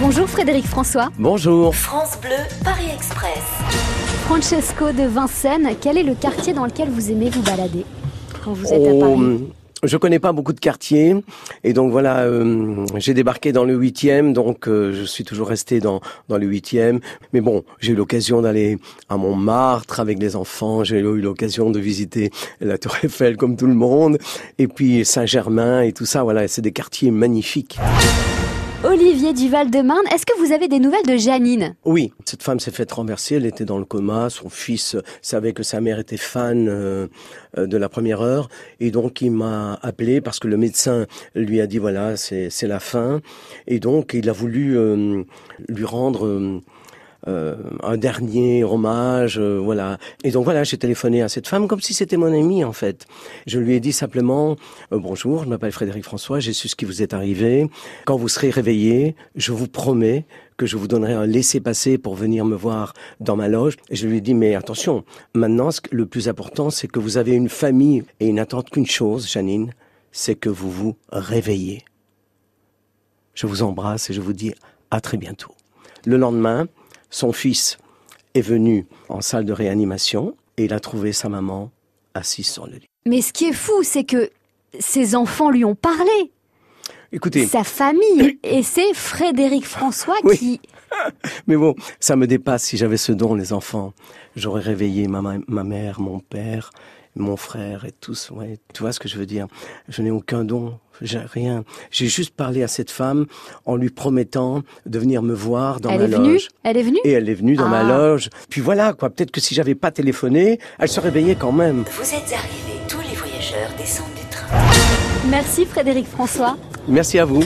Bonjour Frédéric François. Bonjour. France Bleu, Paris Express. Francesco de Vincennes, quel est le quartier dans lequel vous aimez vous balader quand vous êtes à Oh, Paris je connais pas beaucoup de quartiers et donc voilà, euh, j'ai débarqué dans le huitième, donc euh, je suis toujours resté dans dans le huitième. Mais bon, j'ai eu l'occasion d'aller à Montmartre avec les enfants, j'ai eu l'occasion de visiter la Tour Eiffel comme tout le monde, et puis Saint-Germain et tout ça. Voilà, c'est des quartiers magnifiques. Olivier du Val-de-Marne, est-ce que vous avez des nouvelles de Janine? Oui, cette femme s'est faite renverser, elle était dans le coma, son fils savait que sa mère était fan euh, de la première heure, et donc il m'a appelé parce que le médecin lui a dit voilà, c'est c'est la fin, et donc il a voulu euh, lui rendre... euh, euh, un dernier hommage, euh, voilà. Et donc voilà, j'ai téléphoné à cette femme comme si c'était mon amie en fait. Je lui ai dit simplement euh, bonjour, je m'appelle Frédéric François, j'ai su ce qui vous est arrivé. Quand vous serez réveillé, je vous promets que je vous donnerai un laissez-passer pour venir me voir dans ma loge. Et je lui ai dit mais attention, maintenant le plus important c'est que vous avez une famille et ils n'attendent qu'une chose, Janine, c'est que vous vous réveillez. Je vous embrasse et je vous dis à très bientôt. Le lendemain, son fils est venu en salle de réanimation et il a trouvé sa maman assise sur le lit. Mais ce qui est fou, c'est que ses enfants lui ont parlé, Écoutez, sa famille, et c'est Frédéric François Oui. qui... mais bon, ça me dépasse. Si j'avais ce don, les enfants, j'aurais réveillé ma, ma- ma mère, mon père, mon frère et tous. Ouais, tu vois ce que je veux dire? Je n'ai aucun don, j'ai rien. J'ai juste parlé à cette femme en lui promettant de venir me voir dans Elle ma est venue? loge. Elle est venue? Et elle est venue dans ma Ah. loge. Puis voilà, quoi. Peut-être que si j'avais pas téléphoné, elle se réveillait quand même. Vous êtes arrivés, tous les voyageurs descendent du train. Merci Frédéric François. Merci à vous.